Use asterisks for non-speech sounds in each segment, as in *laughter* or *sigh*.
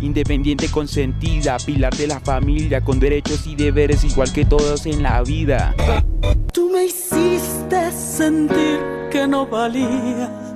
Independiente consentida, pilar de la familia, con derechos y deberes igual que todos en la vida. Tú me hiciste sentir que no valía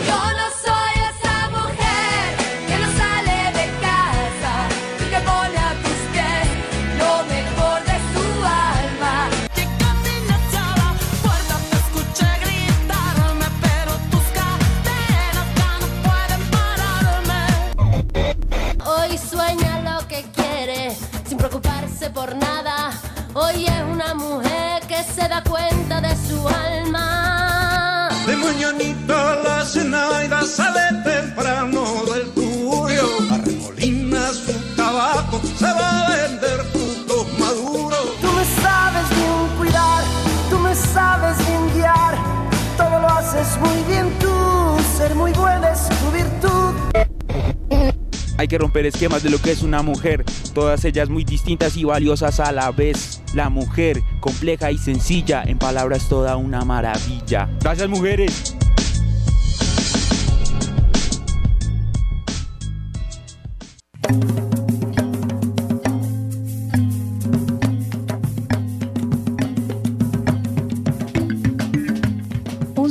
Hay que romper esquemas de lo que es una mujer, todas ellas muy distintas y valiosas a la vez. La mujer, compleja y sencilla, en palabras toda una maravilla. Gracias mujeres.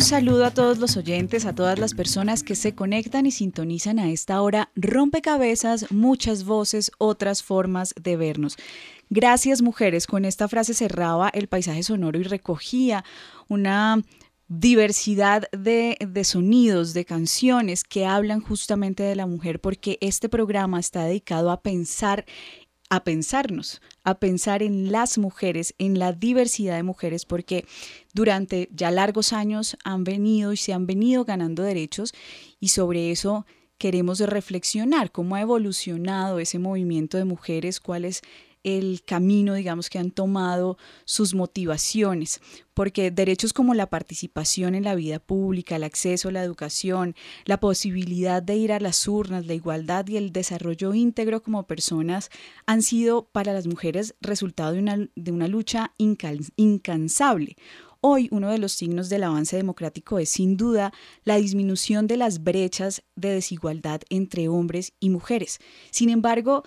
Saludo a todos los oyentes, a todas las personas que se conectan y sintonizan a esta hora. Rompecabezas, muchas voces, otras formas de vernos. Gracias mujeres, con esta frase cerraba el paisaje sonoro y recogía una diversidad de, de, sonidos, de canciones que hablan justamente de la mujer, porque este programa está dedicado a pensar a pensarnos, a pensar en las mujeres, en la diversidad de mujeres, porque durante ya largos años han venido y se han venido ganando derechos y sobre eso queremos reflexionar cómo ha evolucionado ese movimiento de mujeres, cuál es el camino, digamos, que han tomado sus motivaciones, porque derechos como la participación en la vida pública, el acceso a la educación, la posibilidad de ir a las urnas, la igualdad y el desarrollo íntegro como personas han sido para las mujeres resultado de una, de una lucha incansable. Hoy uno de los signos del avance democrático es sin duda la disminución de las brechas de desigualdad entre hombres y mujeres. Sin embargo,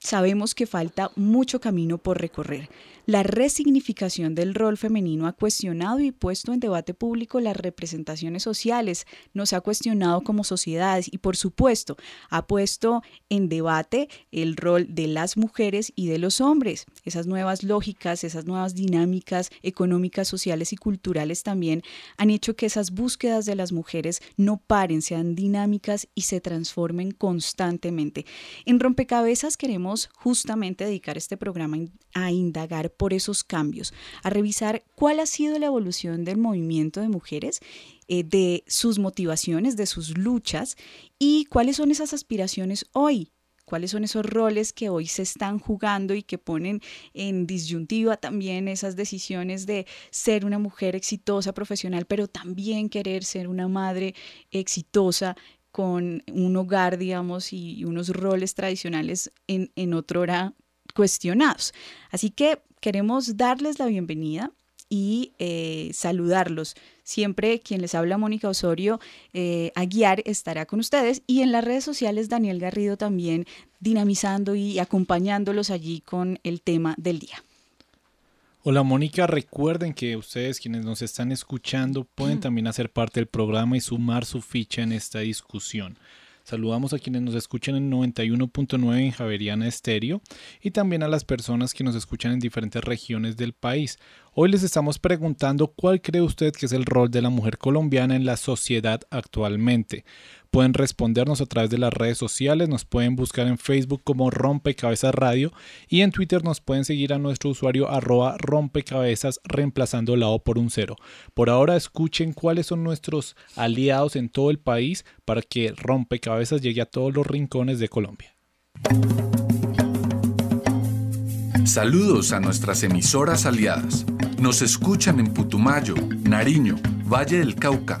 sabemos que falta mucho camino por recorrer. La resignificación del rol femenino ha cuestionado y puesto en debate público las representaciones sociales, nos ha cuestionado como sociedades y por supuesto ha puesto en debate el rol de las mujeres y de los hombres. Esas nuevas lógicas, esas nuevas dinámicas económicas, sociales y culturales también han hecho que esas búsquedas de las mujeres no paren, sean dinámicas y se transformen constantemente. En Rompecabezas queremos justamente dedicar este programa a indagar por esos cambios, a revisar cuál ha sido la evolución del movimiento de mujeres, eh, de sus motivaciones, de sus luchas y cuáles son esas aspiraciones hoy cuáles son esos roles que hoy se están jugando y que ponen en disyuntiva también esas decisiones de ser una mujer exitosa profesional, pero también querer ser una madre exitosa con un hogar, digamos, y unos roles tradicionales en, en otro hora cuestionados. Así que queremos darles la bienvenida y eh, saludarlos. Siempre quien les habla, Mónica Osorio, eh, a guiar estará con ustedes y en las redes sociales Daniel Garrido también dinamizando y acompañándolos allí con el tema del día. Hola Mónica, recuerden que ustedes quienes nos están escuchando pueden también hacer parte del programa y sumar su ficha en esta discusión. Saludamos a quienes nos escuchan en 91.9 en Javeriana Estéreo y también a las personas que nos escuchan en diferentes regiones del país. Hoy les estamos preguntando cuál cree usted que es el rol de la mujer colombiana en la sociedad actualmente. Pueden respondernos a través de las redes sociales, nos pueden buscar en Facebook como Rompecabezas Radio y en Twitter nos pueden seguir a nuestro usuario arroba rompecabezas reemplazando la O por un cero. Por ahora escuchen cuáles son nuestros aliados en todo el país para que Rompecabezas llegue a todos los rincones de Colombia. Saludos a nuestras emisoras aliadas. Nos escuchan en Putumayo, Nariño, Valle del Cauca,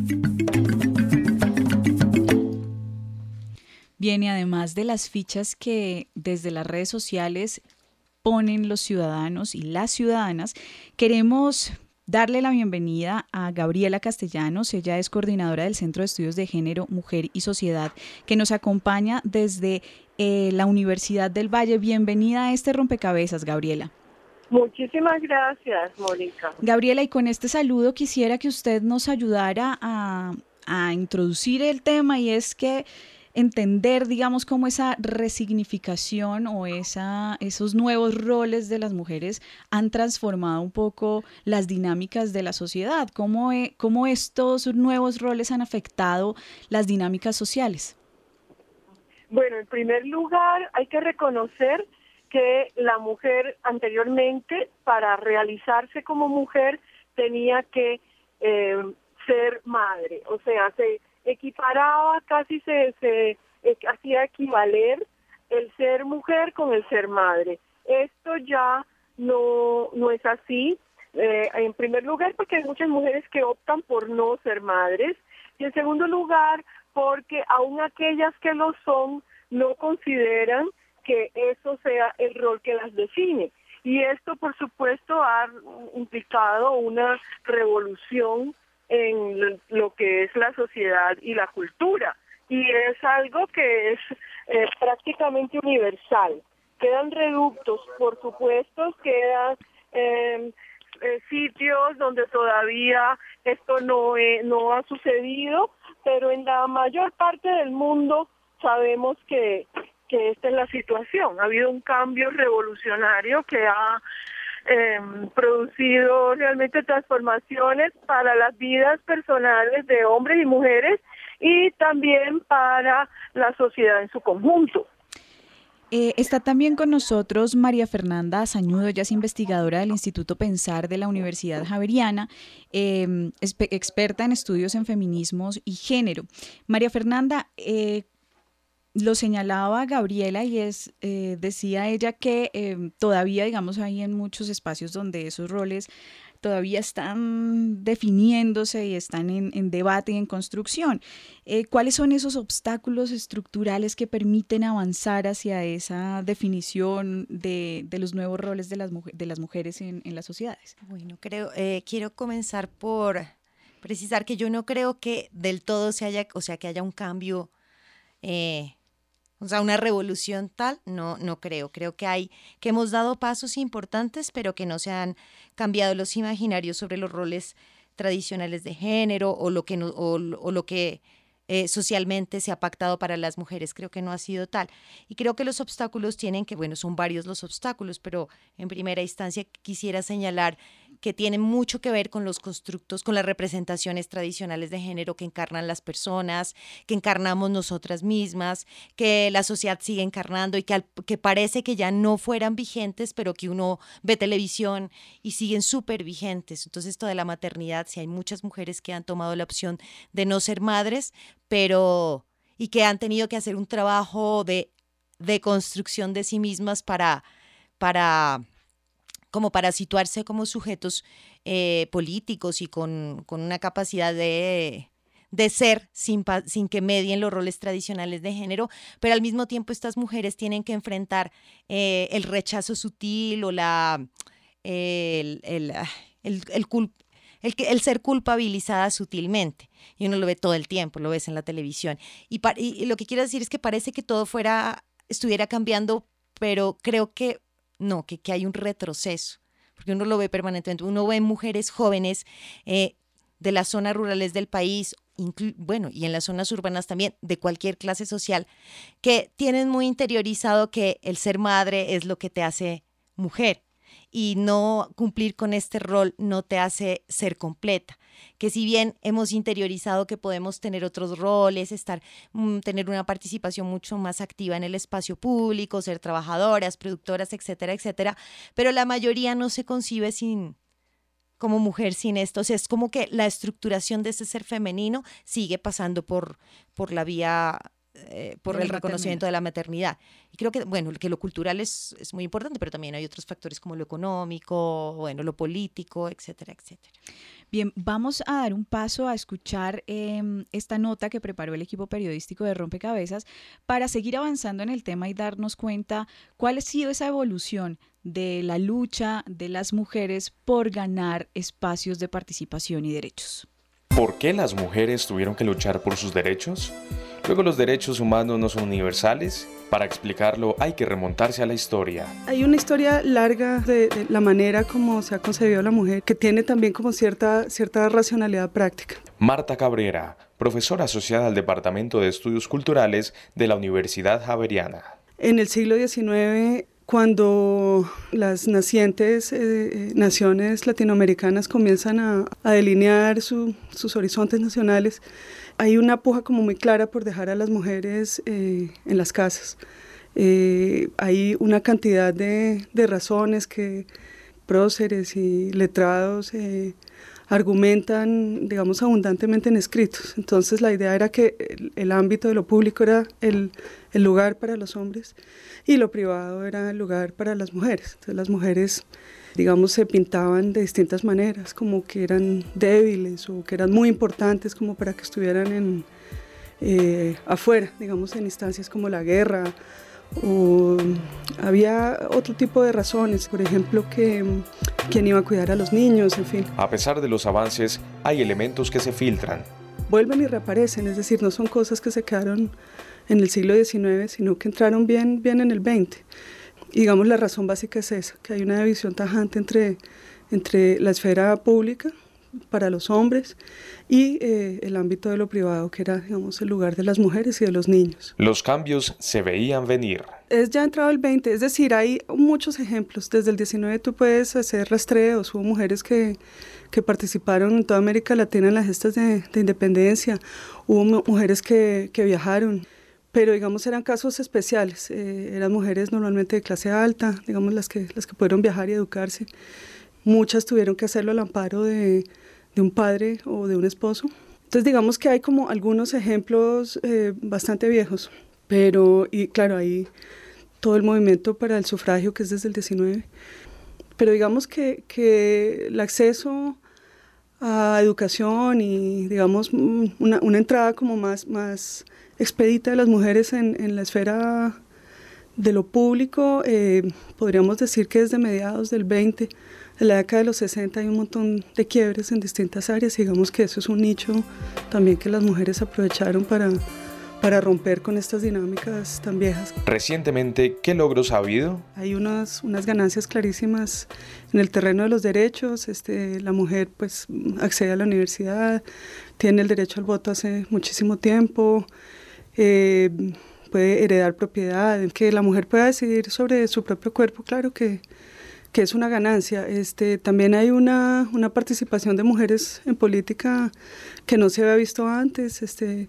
Bien, y además de las fichas que desde las redes sociales ponen los ciudadanos y las ciudadanas, queremos darle la bienvenida a Gabriela Castellanos. Ella es coordinadora del Centro de Estudios de Género, Mujer y Sociedad, que nos acompaña desde eh, la Universidad del Valle. Bienvenida a este rompecabezas, Gabriela. Muchísimas gracias, Mónica. Gabriela, y con este saludo quisiera que usted nos ayudara a, a introducir el tema y es que entender, digamos, cómo esa resignificación o esa, esos nuevos roles de las mujeres han transformado un poco las dinámicas de la sociedad, cómo, e, cómo estos nuevos roles han afectado las dinámicas sociales. Bueno, en primer lugar, hay que reconocer que la mujer anteriormente, para realizarse como mujer, tenía que eh, ser madre, o sea, se equiparaba, casi se, se eh, hacía equivaler el ser mujer con el ser madre. Esto ya no, no es así. Eh, en primer lugar, porque hay muchas mujeres que optan por no ser madres. Y en segundo lugar, porque aún aquellas que lo son no consideran que eso sea el rol que las define. Y esto, por supuesto, ha implicado una revolución en lo que es la sociedad y la cultura. Y es algo que es eh, prácticamente universal. Quedan reductos, por supuesto, quedan em, eh, sitios donde todavía esto no, no ha sucedido, pero en la mayor parte del mundo sabemos que, que esta es la situación. Ha habido un cambio revolucionario que ha eh, producido realmente transformaciones para las vidas personales de hombres y mujeres y también para la sociedad en su conjunto. Eh, está también con nosotros María Fernanda Azañudo, ella es investigadora del Instituto Pensar de la Universidad Javeriana, eh, experta en estudios en feminismos y género. María Fernanda, eh, lo señalaba Gabriela y es, eh, decía ella que eh, todavía, digamos, hay en muchos espacios donde esos roles todavía están definiéndose y están en, debate y en construcción. Eh, ¿Cuáles son esos obstáculos estructurales que permiten avanzar hacia esa definición de, los nuevos roles de las, de las mujeres en, las sociedades? Bueno, creo, quiero comenzar por precisar que yo no creo que del todo se haya, o sea, que haya un cambio o sea, una revolución tal, no, no creo. Creo que hay, que hemos dado pasos importantes, pero que no se han cambiado los imaginarios sobre los roles tradicionales de género o lo que, no, o, lo que eh, socialmente se ha pactado para las mujeres. Creo que no ha sido tal. Y creo que los obstáculos tienen que, bueno, son varios los obstáculos, pero en primera instancia quisiera señalar que tienen mucho que ver con los constructos, con las representaciones tradicionales de género que encarnan las personas, que encarnamos nosotras mismas, que la sociedad sigue encarnando y que, que parece que ya no fueran vigentes, pero que uno ve televisión y siguen súper vigentes. Entonces, esto de la maternidad, si hay muchas mujeres que han tomado la opción de no ser madres, pero y que han tenido que hacer un trabajo de, de construcción de sí mismas para, para como para situarse como sujetos eh, políticos y con, una capacidad de, ser sin, sin, que medien los roles tradicionales de género, pero al mismo tiempo estas mujeres tienen que enfrentar eh, el rechazo sutil o la, el, el, ah, el, ser culpabilizada sutilmente. Y uno lo ve todo el tiempo, lo ves en la televisión. Y, y lo que quiero decir es que parece que todo fuera, estuviera cambiando, pero creo que no, que, que hay un retroceso, porque uno lo ve permanentemente, uno ve mujeres jóvenes eh, de las zonas rurales del país, bueno, y en las zonas urbanas también, de cualquier clase social, que tienen muy interiorizado que el ser madre es lo que te hace mujer. Y no cumplir con este rol no te hace ser completa. Que si bien hemos interiorizado que podemos tener otros roles, estar, mm, tener una participación mucho más activa en el espacio público, ser trabajadoras, productoras, etcétera, etcétera, pero la mayoría no se concibe sin, como mujer sin esto. O sea, es como que la estructuración de ese ser femenino sigue pasando por, por la vía eh, por el reconocimiento de la maternidad. Y creo que, bueno, que lo cultural es, es, muy importante, pero también hay otros factores como lo económico, bueno, lo político, etcétera, etcétera. Bien, vamos a dar un paso a escuchar em, esta nota que preparó el equipo periodístico de Rompecabezas para seguir avanzando en el tema y darnos cuenta cuál ha sido esa evolución de la lucha de las mujeres por ganar espacios de participación y derechos. ¿Por qué las mujeres tuvieron que luchar por sus derechos? Luego los derechos humanos no son universales. Para explicarlo hay que remontarse a la historia. Hay una historia larga de, la manera como se ha concebido la mujer que tiene también como cierta, cierta racionalidad práctica. Marta Cabrera, profesora asociada al Departamento de Estudios Culturales de la Universidad Javeriana. En el siglo XIX cuando las nacientes eh, eh, naciones latinoamericanas comienzan a, delinear sus horizontes nacionales, hay una puja como muy clara por dejar a las mujeres eh, en las casas. hay una cantidad de, de, razones que próceres y letrados argumentan, digamos, abundantemente en escritos. Entonces la idea era que el, ámbito de lo público era el, el, lugar para los hombres y lo privado era el lugar para las mujeres. Entonces las mujeres, digamos, se pintaban de distintas maneras, como que eran débiles o que eran muy importantes como para que estuvieran en, eh, afuera, digamos, en instancias como la guerra o había otro tipo de razones, por ejemplo, que quién iba a cuidar a los niños, en fin. A pesar de los avances, hay elementos que se filtran. Vuelven y reaparecen, es decir, no son cosas que se quedaron en el siglo XIX, sino que entraron bien, bien en el XX. digamos, la razón básica es esa, que hay una división tajante entre, entre la esfera pública, para los hombres y eh, el ámbito de lo privado, que era, digamos, el lugar de las mujeres y de los niños. Los cambios se veían venir. Es ya entrado el 20, es decir, hay muchos ejemplos. Desde el 19 tú puedes hacer rastreos, hubo mujeres que, que participaron en toda América Latina en las gestas de, de independencia, hubo mujeres que, que, viajaron pero digamos eran casos especiales, eh, eran mujeres normalmente de clase alta, digamos las que, las que pudieron viajar y educarse, muchas tuvieron que hacerlo al amparo de, de un padre o de un esposo. Entonces digamos que hay como algunos ejemplos eh, bastante viejos, pero y claro, hay todo el movimiento para el sufragio que es desde el 19, pero digamos que, que el acceso a educación y digamos una, una, entrada como más, más expedita de las mujeres en, en la esfera de lo público, eh, podríamos decir que desde mediados del 20 en la década de los 60 hay un montón de quiebres en distintas áreas. Digamos que eso es un nicho también que las mujeres aprovecharon para, para romper con estas dinámicas tan viejas. Recientemente, ¿qué logros ha habido? Hay unas, unas ganancias clarísimas en el terreno de los derechos. Este, la mujer pues accede a la universidad, tiene el derecho al voto hace muchísimo tiempo. Eh, puede heredar propiedad, que la mujer pueda decidir sobre su propio cuerpo, claro que, que es una ganancia. Este, también hay una, una, participación de mujeres en política que no se había visto antes, este,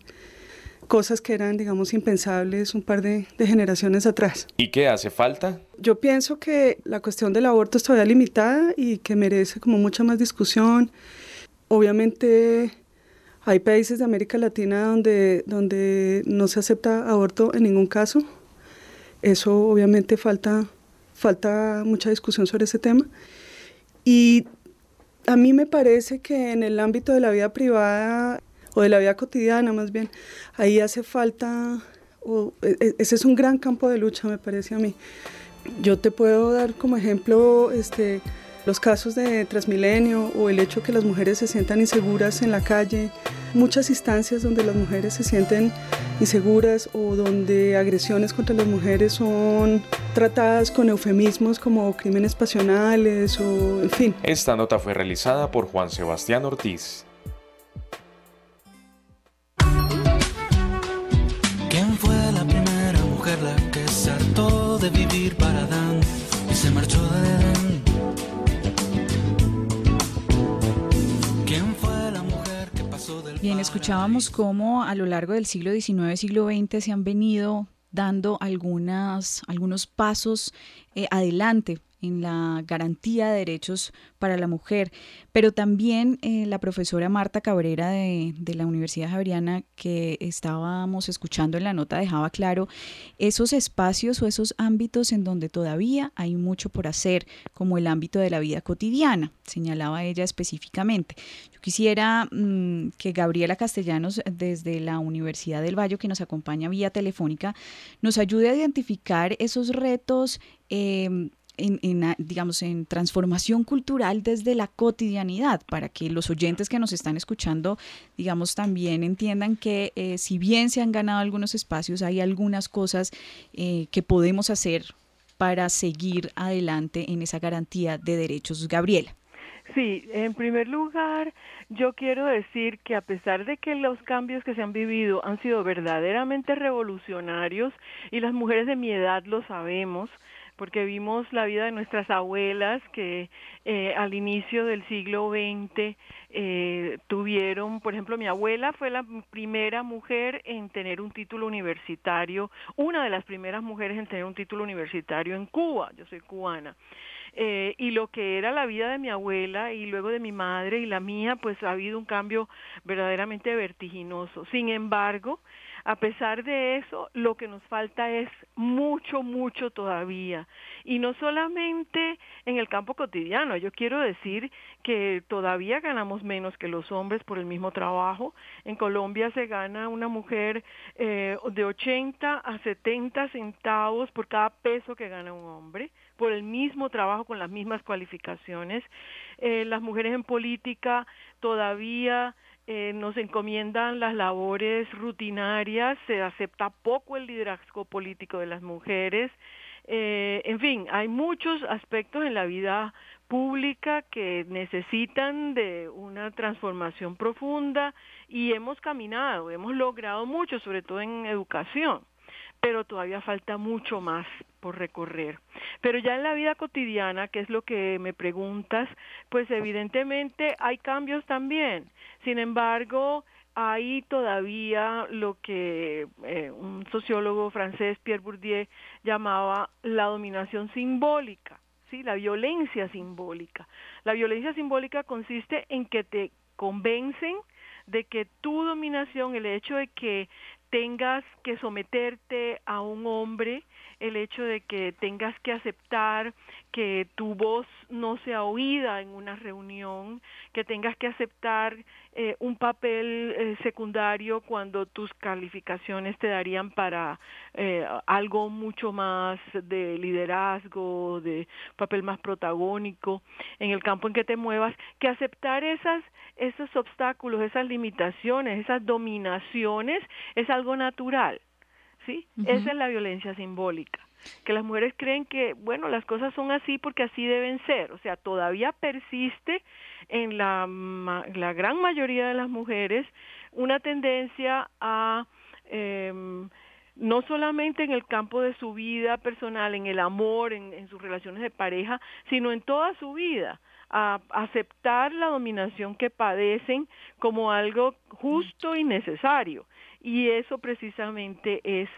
cosas que eran, digamos, impensables un par de, de, generaciones atrás. ¿Y qué hace falta? Yo pienso que la cuestión del aborto es todavía limitada y que merece como mucha más discusión. Obviamente hay países de América Latina donde, donde no se acepta aborto en ningún caso. Eso obviamente falta falta mucha discusión sobre ese tema. Y a mí me parece que en el ámbito de la vida privada o de la vida cotidiana más bien, ahí hace falta, e, e, ese es un gran campo de lucha me parece a mí. Yo te puedo dar como ejemplo este, los casos de Transmilenio o el hecho que las mujeres se sientan inseguras en la calle, muchas instancias donde las mujeres se sienten inseguras o donde agresiones contra las mujeres son tratadas con eufemismos como crímenes pasionales o en fin. Esta nota fue realizada por Juan Sebastián Ortiz. ¿Quién fue la primera mujer la que se hartó de vivir para Dan escuchábamos cómo a lo largo del siglo XIX, siglo XX se han venido dando algunas, algunos pasos eh, adelante en la garantía de derechos para la mujer, pero también eh, la profesora Marta Cabrera de, de, la Universidad Javeriana que estábamos escuchando en la nota dejaba claro esos espacios o esos ámbitos en donde todavía hay mucho por hacer, como el ámbito de la vida cotidiana, señalaba ella específicamente. Yo quisiera mmm, que Gabriela Castellanos desde la Universidad del Valle, que nos acompaña vía telefónica, nos ayude a identificar esos retos eh, en, en, digamos, en transformación cultural desde la cotidianidad, para que los oyentes que nos están escuchando, digamos, también entiendan que eh, si bien se han ganado algunos espacios, hay algunas cosas eh, que podemos hacer para seguir adelante en esa garantía de derechos. Gabriela. Sí, en primer lugar, yo quiero decir que a pesar de que los cambios que se han vivido han sido verdaderamente revolucionarios y las mujeres de mi edad lo sabemos, porque vimos la vida de nuestras abuelas que eh, al inicio del siglo XX eh, tuvieron, por ejemplo, mi abuela fue la primera mujer en tener un título universitario, una de las primeras mujeres en tener un título universitario en Cuba, yo soy cubana. Eh, y lo que era la vida de mi abuela y luego de mi madre y la mía, pues ha habido un cambio verdaderamente vertiginoso. Sin embargo, a pesar de eso, lo que nos falta es mucho, mucho todavía. Y no solamente en el campo cotidiano, yo quiero decir que todavía ganamos menos que los hombres por el mismo trabajo. En Colombia se gana una mujer eh, de 80 a 70 centavos por cada peso que gana un hombre por el mismo trabajo con las mismas cualificaciones. Eh, las mujeres en política todavía eh, nos encomiendan las labores rutinarias, se acepta poco el liderazgo político de las mujeres. Eh, en fin, hay muchos aspectos en la vida pública que necesitan de una transformación profunda y hemos caminado, hemos logrado mucho, sobre todo en educación pero todavía falta mucho más por recorrer. Pero ya en la vida cotidiana, que es lo que me preguntas, pues evidentemente hay cambios también. Sin embargo, hay todavía lo que eh, un sociólogo francés, Pierre Bourdieu, llamaba la dominación simbólica, ¿sí? la violencia simbólica. La violencia simbólica consiste en que te convencen de que tu dominación, el hecho de que tengas que someterte a un hombre, el hecho de que tengas que aceptar que tu voz no sea oída en una reunión, que tengas que aceptar eh, un papel eh, secundario cuando tus calificaciones te darían para eh, algo mucho más de liderazgo, de papel más protagónico en el campo en que te muevas, que aceptar esas esos obstáculos, esas limitaciones, esas dominaciones es algo natural, ¿sí? Esa es la violencia simbólica que las mujeres creen que, bueno, las cosas son así porque así deben ser, o sea, todavía persiste en la, la gran mayoría de las mujeres una tendencia a... Eh, no solamente en el campo de su vida personal, en el amor, en, en, sus relaciones de pareja, sino en toda su vida, a aceptar la dominación que padecen como algo justo y necesario. Y eso precisamente es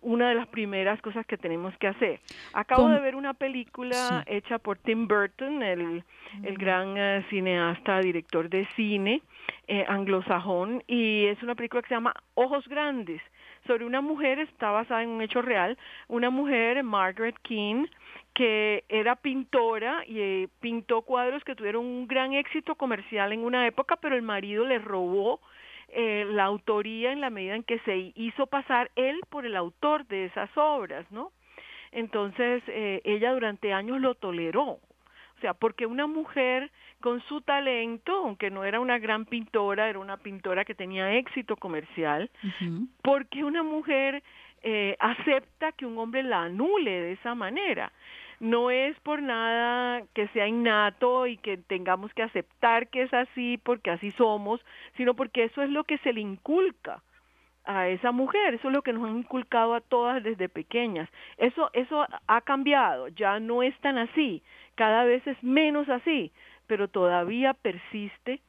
una de las primeras cosas que tenemos que hacer. Acabo de ver una película sí. hecha por Tim Burton, el, el gran uh, cineasta, director de cine eh, anglosajón, y es una película que se llama Ojos Grandes, sobre una mujer, está basada en un hecho real, una mujer, Margaret King, que era pintora y eh, pintó cuadros que tuvieron un gran éxito comercial en una época, pero el marido le robó eh, la autoría en la medida en que se hizo pasar él por el autor de esas obras, ¿no? Entonces, eh, ella durante años lo toleró. O sea, porque una mujer con su talento, aunque no era una gran pintora, era una pintora que tenía éxito comercial, uh -huh. porque una mujer eh, acepta que un hombre la anule de esa manera no es por nada que sea innato y que tengamos que aceptar que es así porque así somos, sino porque eso es lo que se le inculca a esa mujer, eso es lo que nos han inculcado a todas desde pequeñas. Eso eso ha cambiado, ya no es tan así, cada vez es menos así, pero todavía persiste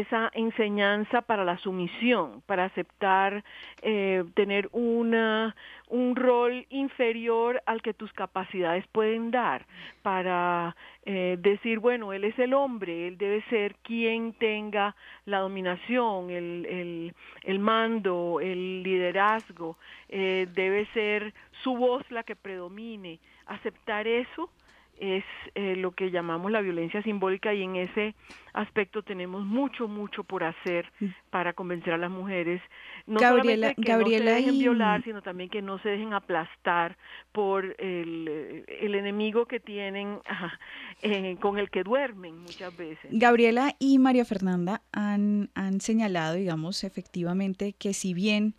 esa enseñanza para la sumisión, para aceptar eh, tener una, un rol inferior al que tus capacidades pueden dar, para eh, decir, bueno, él es el hombre, él debe ser quien tenga la dominación, el, el, el mando, el liderazgo, eh, debe ser su voz la que predomine. Aceptar eso es eh, lo que llamamos la violencia simbólica y en ese aspecto tenemos mucho, mucho por hacer mm. para convencer a las mujeres, no Gabriela, solamente que Gabriela no se dejen y- violar, sino también que no se dejen aplastar por el, el enemigo que tienen, *laughs* eh, con el que duermen muchas veces. Gabriela y María Fernanda han, han señalado, digamos, efectivamente que si bien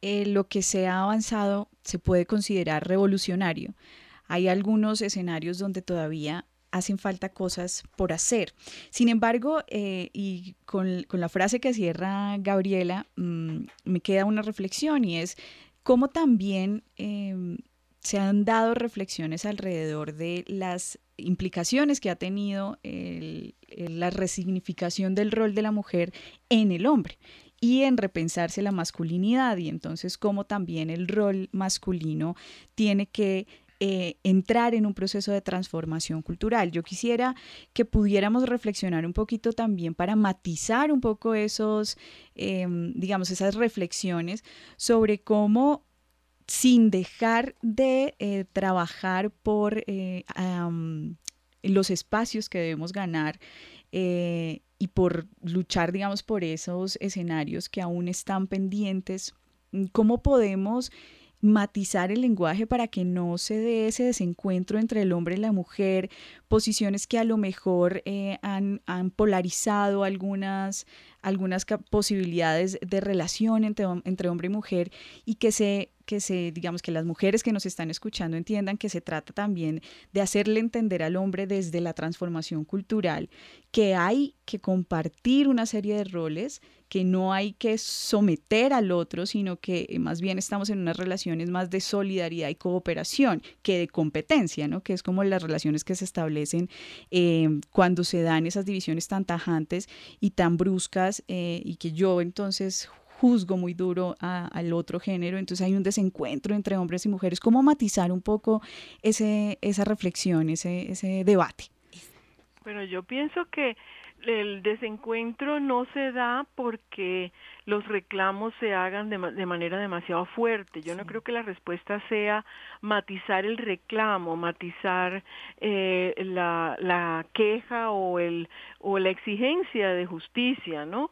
eh, lo que se ha avanzado se puede considerar revolucionario, hay algunos escenarios donde todavía hacen falta cosas por hacer. Sin embargo, eh, y con, la frase que cierra Gabriela, mm, me queda una reflexión y es cómo también em, se han dado reflexiones alrededor de las implicaciones que ha tenido la resignificación del rol de la mujer en el hombre y en repensarse la masculinidad y entonces cómo también el rol masculino tiene que eh, entrar en un proceso de transformación cultural. Yo quisiera que pudiéramos reflexionar un poquito también para matizar un poco esos, em, digamos, esas reflexiones sobre cómo sin dejar de eh, trabajar por eh, los espacios que debemos ganar y por luchar, digamos, por esos escenarios que aún están pendientes, ¿cómo podemos matizar el lenguaje para que no se dé ese desencuentro entre el hombre y la mujer, posiciones que a lo mejor eh, han, han polarizado algunas, algunas posibilidades de relación entre, entre hombre y mujer y que se, que se, digamos que las mujeres que nos están escuchando entiendan que se trata también de hacerle entender al hombre desde la transformación cultural que hay que compartir una serie de roles, que no hay que someter al otro, sino que eh, más bien estamos en unas relaciones más de solidaridad y cooperación que de competencia, ¿no? Que es como las relaciones que se establecen eh, cuando se dan esas divisiones tan tajantes y tan bruscas eh, y que yo entonces juzgo muy duro a- al otro género, entonces hay un desencuentro entre hombres y mujeres. ¿Cómo matizar un poco ese, esa reflexión, ese, ese debate? Pero yo pienso que el desencuentro no se da porque los reclamos se hagan de manera demasiado fuerte. Yo no creo que la respuesta sea matizar el reclamo, matizar eh, la, la queja o, el, o la exigencia de justicia, ¿no?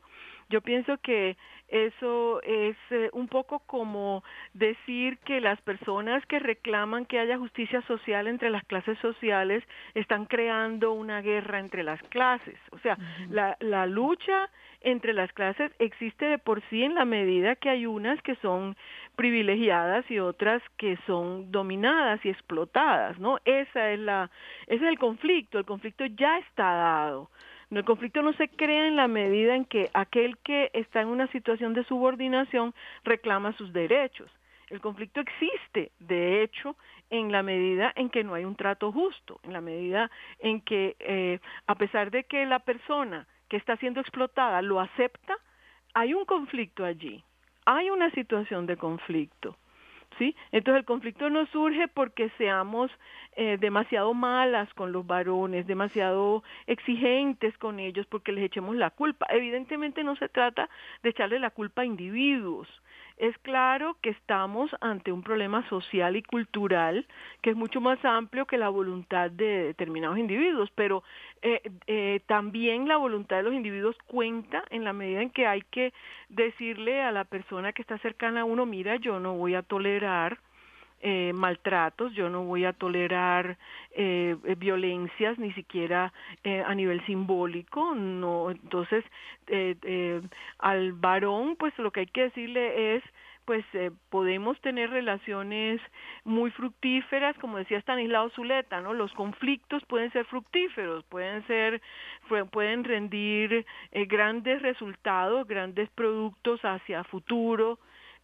Yo pienso que eso es eh, un poco como decir que las personas que reclaman que haya justicia social entre las clases sociales están creando una guerra entre las clases. O sea, la, la lucha entre las clases existe de por sí en la medida que hay unas que son privilegiadas y otras que son dominadas y explotadas, ¿no? Esa es la ese es el conflicto, el conflicto ya está dado. El conflicto no se crea en la medida en que aquel que está en una situación de subordinación reclama sus derechos. El conflicto existe, de hecho, en la medida en que no hay un trato justo, en la medida en que, eh, a pesar de que la persona que está siendo explotada lo acepta, hay un conflicto allí, hay una situación de conflicto. ¿Sí? Entonces el conflicto no surge porque seamos eh, demasiado malas con los varones, demasiado exigentes con ellos, porque les echemos la culpa. Evidentemente no se trata de echarle la culpa a individuos. Es claro que estamos ante un problema social y cultural que es mucho más amplio que la voluntad de determinados individuos, pero eh, eh, también la voluntad de los individuos cuenta en la medida en que hay que decirle a la persona que está cercana a uno, mira, yo no voy a tolerar eh, maltratos, yo no voy a tolerar eh, eh, violencias ni siquiera eh, a nivel simbólico, no, entonces eh, eh, al varón pues lo que hay que decirle es pues podemos tener relaciones muy fructíferas, como decía Stanislao Zuleta, ¿no? Los conflictos pueden ser fructíferos, pueden ser, pu- pueden rendir grandes resultados, grandes productos hacia futuro,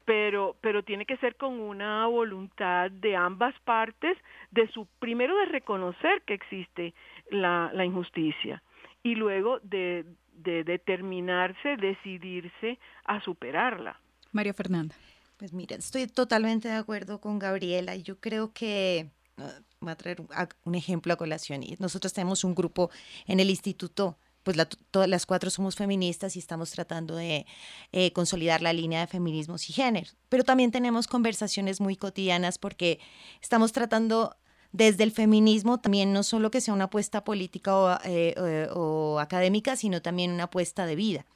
pero pero tiene que ser con una voluntad de ambas partes de su primero de reconocer que existe la, la injusticia y luego de, de determinarse, decidirse a superarla. María Fernanda. Pues mira, estoy totalmente de acuerdo con Gabriela. Yo creo que ah, voy a traer un, ejemplo a colación. Y nosotros tenemos un grupo en el instituto, pues todas las cuatro somos feministas y estamos tratando de eh, consolidar la línea de feminismos y género. Pero también tenemos conversaciones muy cotidianas porque estamos tratando desde el feminismo también no solo que sea una apuesta política o, eh, o académica, sino también una apuesta de vida.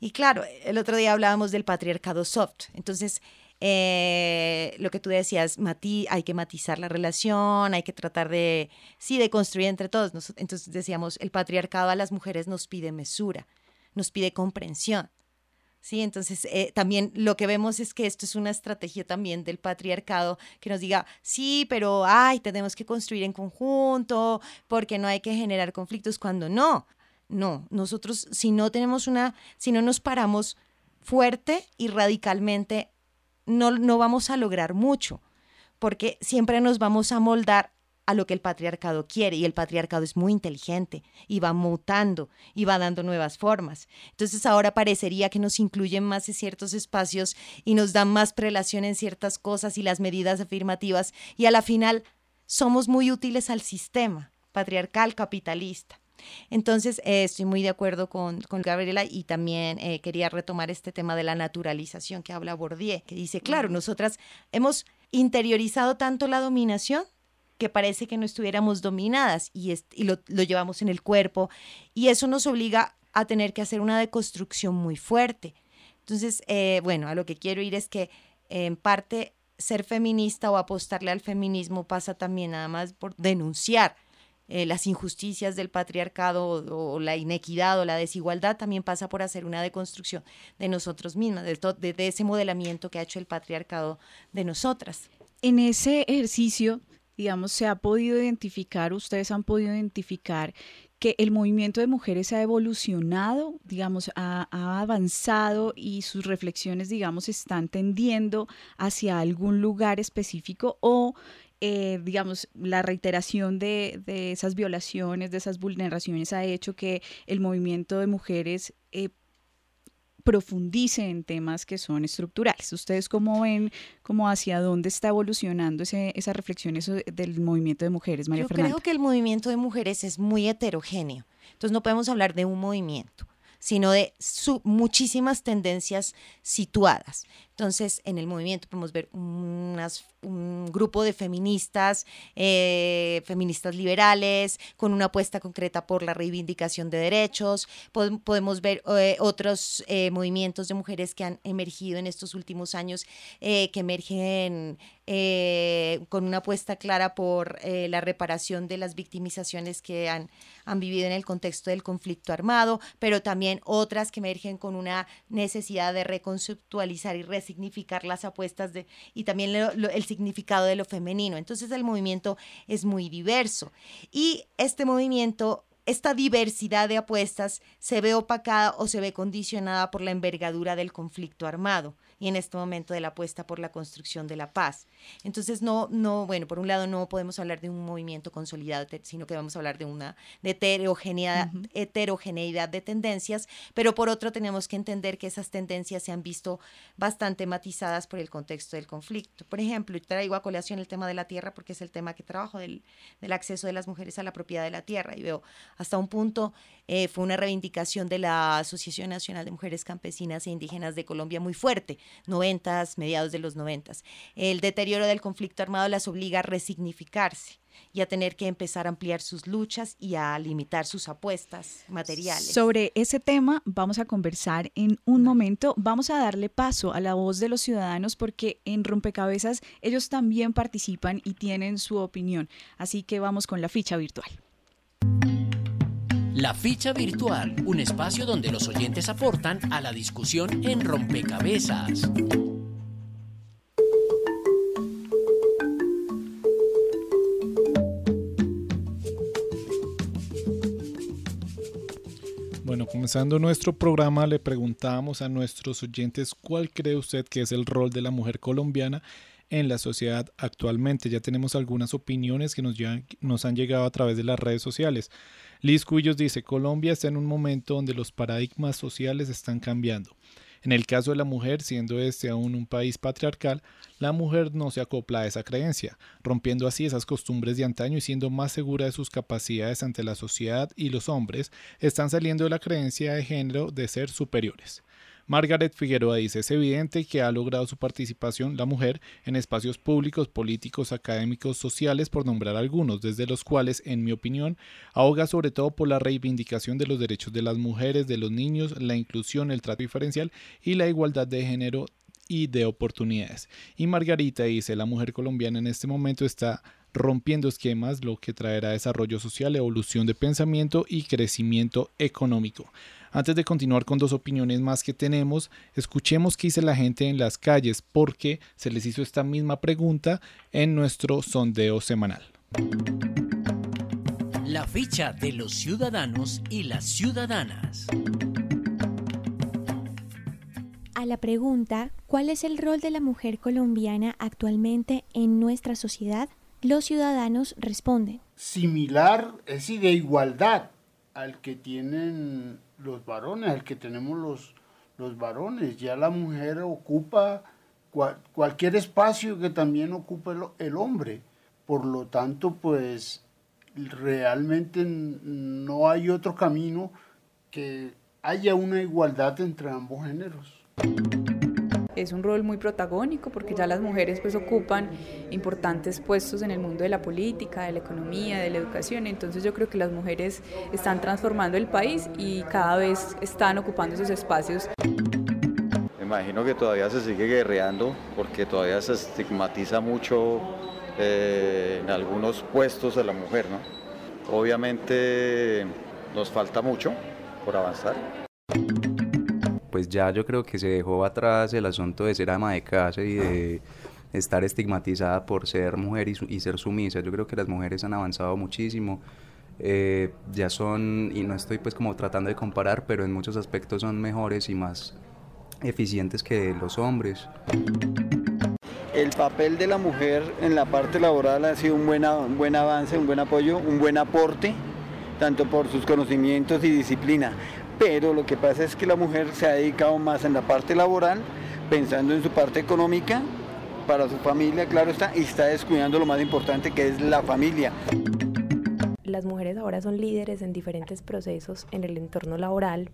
Y claro, el otro día hablábamos del patriarcado soft. Entonces, eh, lo que tú decías, Mati, hay que matizar la relación, hay que tratar de, sí, de construir entre todos. entonces decíamos, el patriarcado a las mujeres nos pide mesura, nos pide comprensión. Sí, entonces eh, también lo que vemos es que esto es una estrategia también del patriarcado que nos diga, sí, pero ay, tenemos que construir en conjunto porque no hay que generar conflictos cuando no. No, nosotros si no tenemos una, si no nos paramos fuerte y radicalmente, no, no vamos a lograr mucho, porque siempre nos vamos a moldar a lo que el patriarcado quiere y el patriarcado es muy inteligente y va mutando y va dando nuevas formas. Entonces ahora parecería que nos incluyen más en ciertos espacios y nos dan más prelación en ciertas cosas y las medidas afirmativas y a la final somos muy útiles al sistema patriarcal capitalista. Entonces, eh, estoy muy de acuerdo con, Gabriela y también eh, quería retomar este tema de la naturalización que habla Bourdieu, que dice, claro, nosotras hemos interiorizado tanto la dominación que parece que no estuviéramos dominadas y, lo, llevamos en el cuerpo y eso nos obliga a tener que hacer una deconstrucción muy fuerte. Entonces, eh, bueno, a lo que quiero ir es que en parte ser feminista o apostarle al feminismo pasa también nada más por denunciar eh, las injusticias del patriarcado o, la inequidad o la desigualdad, también pasa por hacer una deconstrucción de nosotros mismas, de, ese modelamiento que ha hecho el patriarcado de nosotras. En ese ejercicio, digamos, se ha podido identificar, ustedes han podido identificar que el movimiento de mujeres ha evolucionado, digamos, ha, ha, avanzado y sus reflexiones, digamos, están tendiendo hacia algún lugar específico o eh, digamos, la reiteración de, esas violaciones, de esas vulneraciones ha hecho que el movimiento de mujeres eh, profundice en temas que son estructurales. ¿Ustedes cómo ven, cómo hacia dónde está evolucionando ese, esa reflexión del movimiento de mujeres, María Yo Fernanda? creo que el movimiento de mujeres es muy heterogéneo. Entonces no podemos hablar de un movimiento sino de muchísimas tendencias situadas. Entonces, en el movimiento podemos ver un grupo de feministas, eh, feministas liberales, con una apuesta concreta por la reivindicación de derechos. podemos ver eh, otros eh, movimientos de mujeres que han emergido en estos últimos años, que emergen con una apuesta clara por la reparación de las victimizaciones que han, han vivido en el contexto del conflicto armado, pero también otras que emergen con una necesidad de reconceptualizar y significar las apuestas de, y también el significado de lo femenino. Entonces el movimiento es muy diverso. Y este movimiento esta diversidad de apuestas se ve opacada o se ve condicionada por la envergadura del conflicto armado y en este momento de la apuesta por la construcción de la paz. Entonces, no, no, bueno, por un lado no podemos hablar de un movimiento consolidado, sino que vamos a hablar de una de heterogeneidad, heterogeneidad de tendencias, pero por otro tenemos que entender que esas tendencias se han visto bastante matizadas por el contexto del conflicto. Por ejemplo, traigo a colación el tema de la tierra porque es el tema que trabajo del, del acceso de las mujeres a la propiedad de la tierra y veo hasta un punto eh, fue una reivindicación de la Asociación Nacional de Mujeres Campesinas e Indígenas de Colombia muy fuerte, noventas, mediados de los noventas. El deterioro del conflicto armado las obliga a resignificarse y a tener que empezar a ampliar sus luchas y a limitar sus apuestas materiales. Sobre ese tema vamos a conversar en un momento. Vamos a darle paso a la voz de los ciudadanos porque en Rompecabezas ellos también participan y tienen su opinión. Así que vamos con la ficha virtual. La ficha virtual, un espacio donde los oyentes aportan a la discusión en rompecabezas. Bueno, comenzando nuestro programa, le preguntamos a nuestros oyentes cuál cree usted que es el rol de la mujer colombiana en la sociedad actualmente. Ya tenemos algunas opiniones que nos, nos han llegado a través de las redes sociales. Liz Cuillos dice, Colombia está en un momento donde los paradigmas sociales están cambiando. En el caso de la mujer, siendo este aún un país patriarcal, la mujer no se acopla a esa creencia, rompiendo así esas costumbres de antaño y siendo más segura de sus capacidades ante la sociedad y los hombres están saliendo de la creencia de género de ser superiores. Margaret Figueroa dice, es evidente que ha logrado su participación la mujer en espacios públicos, políticos, académicos, sociales, por nombrar algunos, desde los cuales, en mi opinión, ahoga sobre todo por la reivindicación de los derechos de las mujeres, de los niños, la inclusión, el trato diferencial y la igualdad de género y de oportunidades. Y Margarita dice, la mujer colombiana en este momento está rompiendo esquemas, lo que traerá desarrollo social, evolución de pensamiento y crecimiento económico. Antes de continuar con dos opiniones más que tenemos, escuchemos qué dice la gente en las calles porque se les hizo esta misma pregunta en nuestro sondeo semanal. La ficha de los ciudadanos y las ciudadanas. A la pregunta, ¿cuál es el rol de la mujer colombiana actualmente en nuestra sociedad? Los ciudadanos responden. Similar, es decir, de igualdad al que tienen los varones, al que tenemos los, los varones. Ya la mujer ocupa cualquier espacio que también ocupa el, hombre. Por lo tanto, pues realmente no hay otro camino que haya una igualdad entre ambos géneros es un rol muy protagónico porque ya las mujeres pues ocupan importantes puestos en el mundo de la política, de la economía, de la educación. Entonces yo creo que las mujeres están transformando el país y cada vez están ocupando esos espacios. Me imagino que todavía se sigue guerreando porque todavía se estigmatiza mucho eh, en algunos puestos a la mujer, ¿no? Obviamente nos falta mucho por avanzar pues ya yo creo que se dejó atrás el asunto de ser ama de casa y de estar estigmatizada por ser mujer y, ser sumisa. Yo creo que las mujeres han avanzado muchísimo. Eh, ya son, y no estoy pues como tratando de comparar, pero en muchos aspectos son mejores y más eficientes que los hombres. El papel de la mujer en la parte laboral ha sido un, buena, un buen avance, un buen apoyo, un buen aporte, tanto por sus conocimientos y disciplina pero lo que pasa es que la mujer se ha dedicado más en la parte laboral, pensando en su parte económica, para su familia, claro está, y está descuidando lo más importante que es la familia. Las mujeres ahora son líderes en diferentes procesos en el entorno laboral,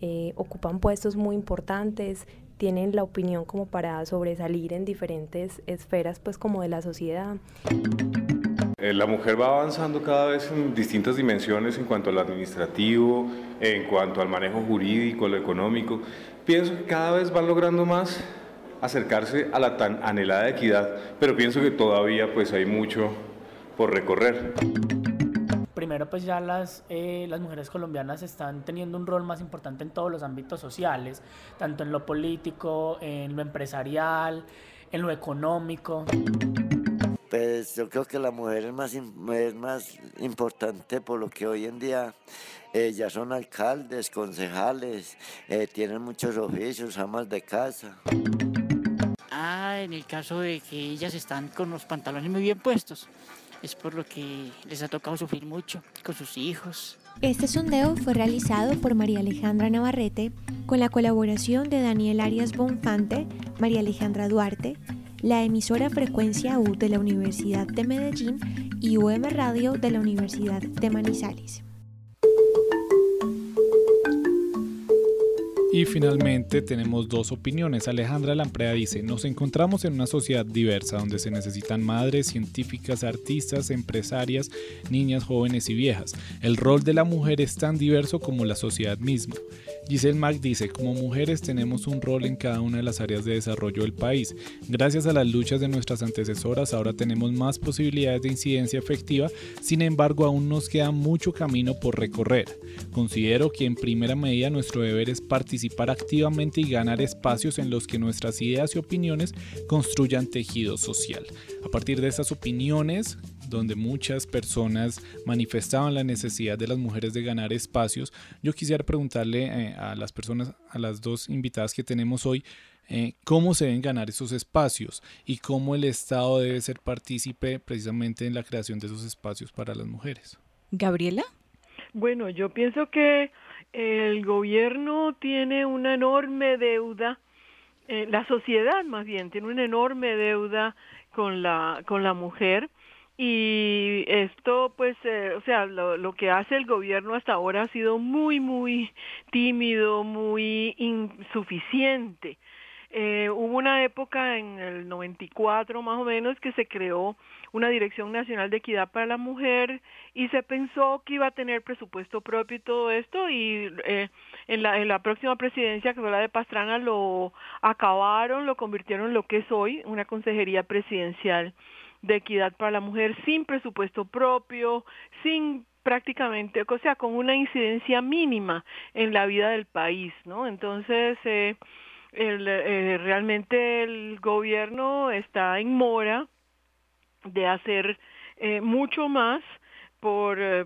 eh, ocupan puestos muy importantes, tienen la opinión como para sobresalir en diferentes esferas pues como de la sociedad. Eh, la mujer va avanzando cada vez en distintas dimensiones en cuanto al administrativo, en cuanto al manejo jurídico, lo económico. Pienso que cada vez van logrando más acercarse a la tan anhelada equidad, pero pienso que todavía pues hay mucho por recorrer. Primero pues ya las, eh, las mujeres colombianas están teniendo un rol más importante en todos los ámbitos sociales, tanto en lo político, en lo empresarial, en lo económico. Pues yo creo que la mujer es más, es más importante por lo que hoy en día ellas son alcaldes, concejales, eh, tienen muchos oficios, amas de casa. Ah, en el caso de que ellas están con los pantalones muy bien puestos, es por lo que les ha tocado sufrir mucho con sus hijos. Este sondeo fue realizado por María Alejandra Navarrete con la colaboración de Daniel Arias Bonfante, María Alejandra Duarte, la emisora Frecuencia U de la Universidad de Medellín y UM Radio de la Universidad de Manizales. Y finalmente tenemos dos opiniones. Alejandra Lamprea dice, nos encontramos en una sociedad diversa donde se necesitan madres, científicas, artistas, empresarias, niñas, jóvenes y viejas. El rol de la mujer es tan diverso como la sociedad misma. Giselle Mack dice, como mujeres tenemos un rol en cada una de las áreas de desarrollo del país. Gracias a las luchas de nuestras antecesoras ahora tenemos más posibilidades de incidencia efectiva, sin embargo aún nos queda mucho camino por recorrer. Considero que en primera medida nuestro deber es participar activamente y ganar espacios en los que nuestras ideas y opiniones construyan tejido social. A partir de esas opiniones, donde muchas personas manifestaban la necesidad de las mujeres de ganar espacios, yo quisiera preguntarle eh, a las personas, a las dos invitadas que tenemos hoy, eh, cómo se deben ganar esos espacios y cómo el Estado debe ser partícipe precisamente en la creación de esos espacios para las mujeres. Gabriela. Bueno, yo pienso que el gobierno tiene una enorme deuda, eh, la sociedad más bien tiene una enorme deuda con la con la mujer y esto pues eh, o sea lo, lo, que hace el gobierno hasta ahora ha sido muy muy tímido muy insuficiente. Eh, hubo una época en el 94 más o menos que se creó una Dirección Nacional de Equidad para la Mujer y se pensó que iba a tener presupuesto propio y todo esto y eh, en, la, en la próxima presidencia que fue la de Pastrana lo acabaron, lo convirtieron en lo que es hoy, una consejería presidencial de equidad para la mujer sin presupuesto propio, sin prácticamente, o sea, con una incidencia mínima en la vida del país, ¿no? Entonces, eh, el, eh, realmente el gobierno está en mora de hacer eh, mucho más por, eh,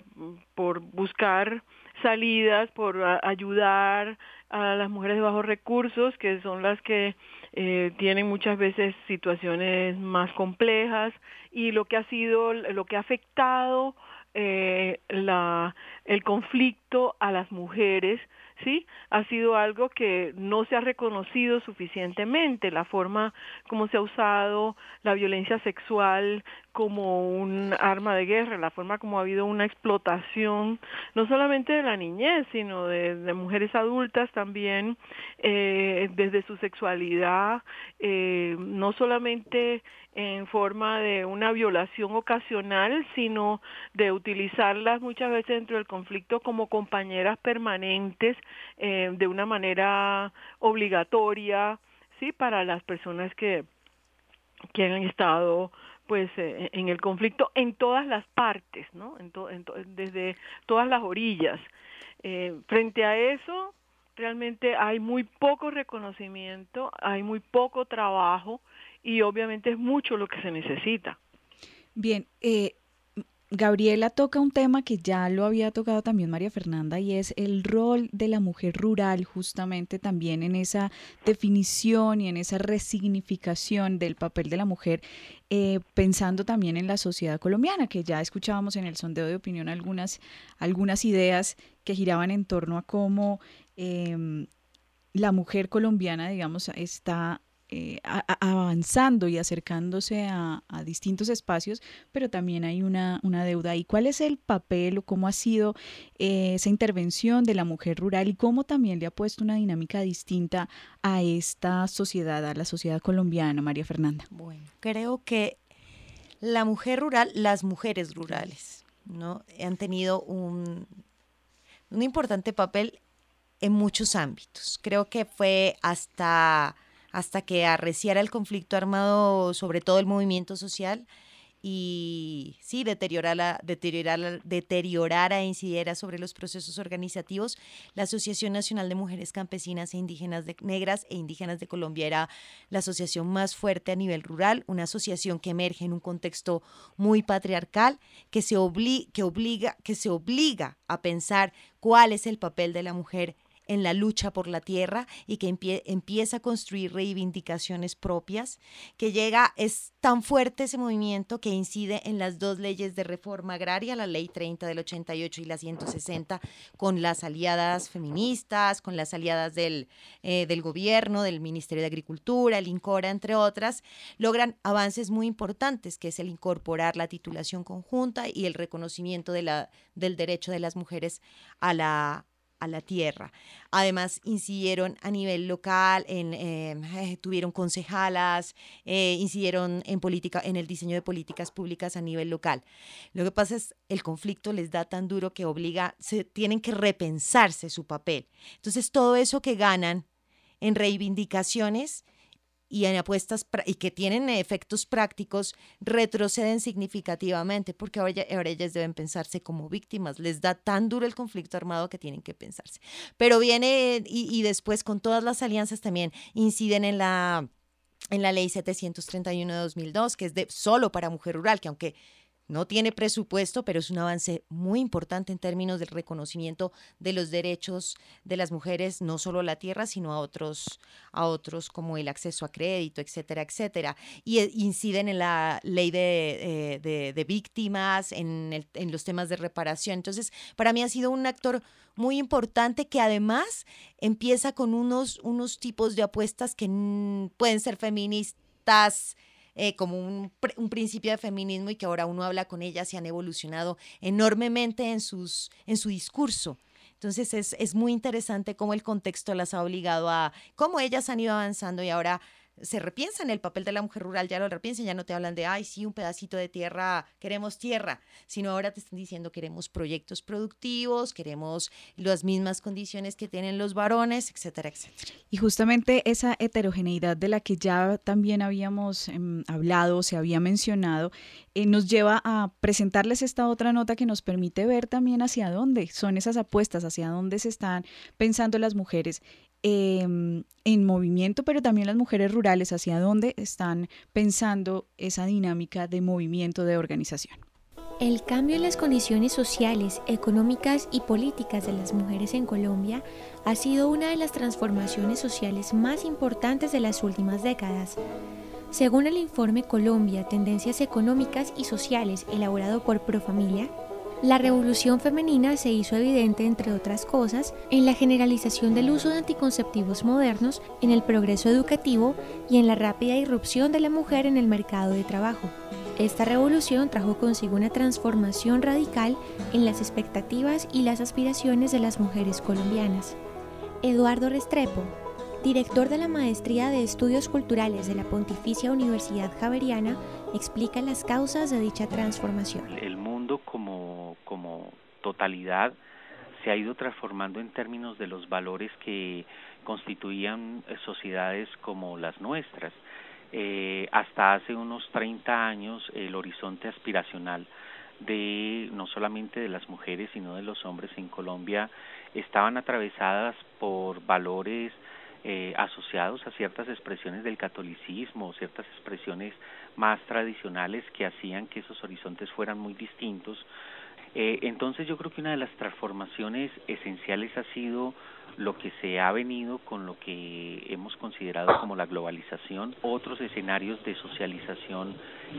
por buscar salidas, por ayudar a las mujeres de bajos recursos, que son las que eh, tienen muchas veces situaciones más complejas y lo que ha sido, lo que ha afectado eh, la, el conflicto a las mujeres ¿sí? Ha sido algo que no se ha reconocido suficientemente, la forma como se ha usado la violencia sexual como un arma de guerra, la forma como ha habido una explotación, no solamente de la niñez, sino de, mujeres adultas también, eh, desde su sexualidad, eh, no solamente en forma de una violación ocasional, sino de utilizarlas muchas veces dentro del conflicto como compañeras permanentes eh, de una manera obligatoria, sí, para las personas que que han estado pues eh, en el conflicto en todas las partes, ¿no? En desde todas las orillas. Eh, frente a eso, realmente hay muy poco reconocimiento, hay muy poco trabajo y obviamente es mucho lo que se necesita. Bien, eh, Gabriela toca un tema que ya lo había tocado también María Fernanda y es el rol de la mujer rural justamente también en esa definición y en esa resignificación del papel de la mujer, eh, pensando también en la sociedad colombiana, que ya escuchábamos en el sondeo de opinión algunas, algunas ideas que giraban en torno a cómo em, la mujer colombiana, digamos, está eh, avanzando y acercándose a, distintos espacios, pero también hay una, deuda. ¿Y cuál es el papel o cómo ha sido eh, esa intervención de la mujer rural y cómo también le ha puesto una dinámica distinta a esta sociedad, a la sociedad colombiana, María Fernanda? Bueno, creo que la mujer rural, las mujeres rurales, ¿no? Han tenido un, un importante papel en muchos ámbitos. Creo que fue hasta hasta que arreciara el conflicto armado sobre todo el movimiento social y sí, deteriorara, deteriorara, deteriorara e incidiera sobre los procesos organizativos. La Asociación Nacional de Mujeres Campesinas e Indígenas de, Negras e Indígenas de Colombia era la asociación más fuerte a nivel rural, una asociación que emerge en un contexto muy patriarcal, que se, que obliga, que se obliga a pensar cuál es el papel de la mujer en la lucha por la tierra y que empieza a construir reivindicaciones propias, que llega, es tan fuerte ese movimiento que incide en las dos leyes de reforma agraria, la ley 30 del 88 y la 160, con las aliadas feministas, con las aliadas del, eh, del gobierno, del Ministerio de Agricultura, el INCORA, entre otras, logran avances muy importantes, que es el incorporar la titulación conjunta y el reconocimiento del derecho de las mujeres a la, a la tierra. Además, incidieron a nivel local, en, em, eh, tuvieron concejalas, eh, incidieron en, política, en el diseño de políticas públicas a nivel local. Lo que pasa es el conflicto les da tan duro que obliga, se tienen que repensarse su papel. Entonces, todo eso que ganan en reivindicaciones y en apuestas y que tienen efectos prácticos retroceden significativamente porque ahora, ahora, ellas deben pensarse como víctimas. Les da tan duro el conflicto armado que tienen que pensarse. Pero viene y, y después con todas las alianzas también inciden en la, en la ley 731 de 2002, que es de solo para mujer rural, que aunque no tiene presupuesto, pero es un avance muy importante en términos del reconocimiento de los derechos de las mujeres, no solo a la tierra, sino a otros, a otros como el acceso a crédito, etcétera, etcétera. Y eh, inciden en la ley de, eh, de, víctimas, en, en los temas de reparación. Entonces, para mí ha sido un actor muy importante que además empieza con unos, unos tipos de apuestas que pueden ser feministas, eh, como un, un, principio de feminismo y que ahora uno habla con ellas y han evolucionado enormemente en, sus, en su discurso. Entonces es, es muy interesante cómo el contexto las ha obligado a, cómo ellas han ido avanzando y ahora se repiensan el papel de la mujer rural, ya lo repiensan, ya no te hablan de, ay, sí, un pedacito de tierra, queremos tierra, sino ahora te están diciendo queremos proyectos productivos, queremos las mismas condiciones que tienen los varones, etcétera, etcétera. Y justamente esa heterogeneidad de la que ya también habíamos em, hablado, se había mencionado, eh, nos lleva a presentarles esta otra nota que nos permite ver también hacia dónde son esas apuestas, hacia dónde se están pensando las mujeres Em, en movimiento, pero también las mujeres rurales, hacia dónde están pensando esa dinámica de movimiento de organización. El cambio en las condiciones sociales, económicas y políticas de las mujeres en Colombia ha sido una de las transformaciones sociales más importantes de las últimas décadas. Según el informe Colombia, Tendencias Económicas y Sociales elaborado por Profamilia, la revolución femenina se hizo evidente, entre otras cosas, en la generalización del uso de anticonceptivos modernos, en el progreso educativo y en la rápida irrupción de la mujer en el mercado de trabajo. Esta revolución trajo consigo una transformación radical en las expectativas y las aspiraciones de las mujeres colombianas. Eduardo Restrepo, director de la Maestría de Estudios Culturales de la Pontificia Universidad Javeriana, explica las causas de dicha transformación. El mundo como, como totalidad se ha ido transformando en términos de los valores que constituían eh, sociedades como las nuestras. Eh, hasta hace unos 30 años el horizonte aspiracional de no solamente de las mujeres sino de los hombres en Colombia estaban atravesadas por valores eh, asociados a ciertas expresiones del catolicismo, ciertas expresiones más tradicionales que hacían que esos horizontes fueran muy distintos. Eh, entonces yo creo que una de las transformaciones esenciales ha sido lo que se ha venido con lo que hemos considerado como la globalización, otros escenarios de socialización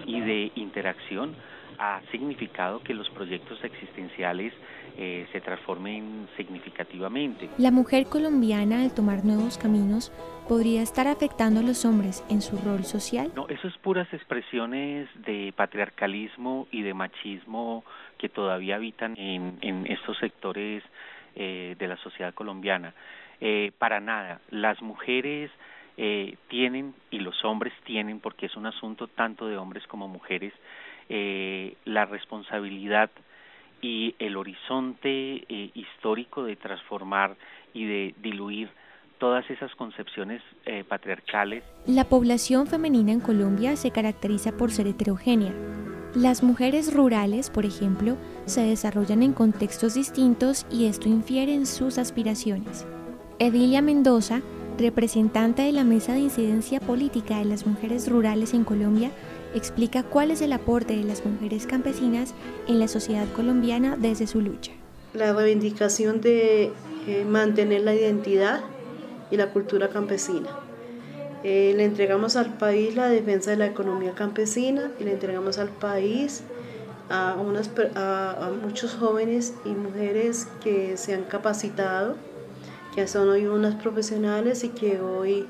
y de interacción ha significado que los proyectos existenciales eh, se transformen significativamente. La mujer colombiana al tomar nuevos caminos podría estar afectando a los hombres en su rol social? No, eso es puras expresiones de patriarcalismo y de machismo que todavía habitan en, en estos sectores eh, de la sociedad colombiana. Eh, para nada, las mujeres eh, tienen y los hombres tienen, porque es un asunto tanto de hombres como mujeres, eh, la responsabilidad y el horizonte eh, histórico de transformar y de diluir todas esas concepciones eh, patriarcales. La población femenina en Colombia se caracteriza por ser heterogénea. Las mujeres rurales, por ejemplo, se desarrollan en contextos distintos y esto infiere en sus aspiraciones. Edilia Mendoza, representante de la Mesa de Incidencia Política de las Mujeres Rurales en Colombia, explica cuál es el aporte de las mujeres campesinas en la sociedad colombiana desde su lucha. La reivindicación de eh, mantener la identidad y la cultura campesina. Eh, le entregamos al país la defensa de la economía campesina y le entregamos al país a, unas, a, muchos jóvenes y mujeres que se han capacitado, que son hoy unas profesionales y que hoy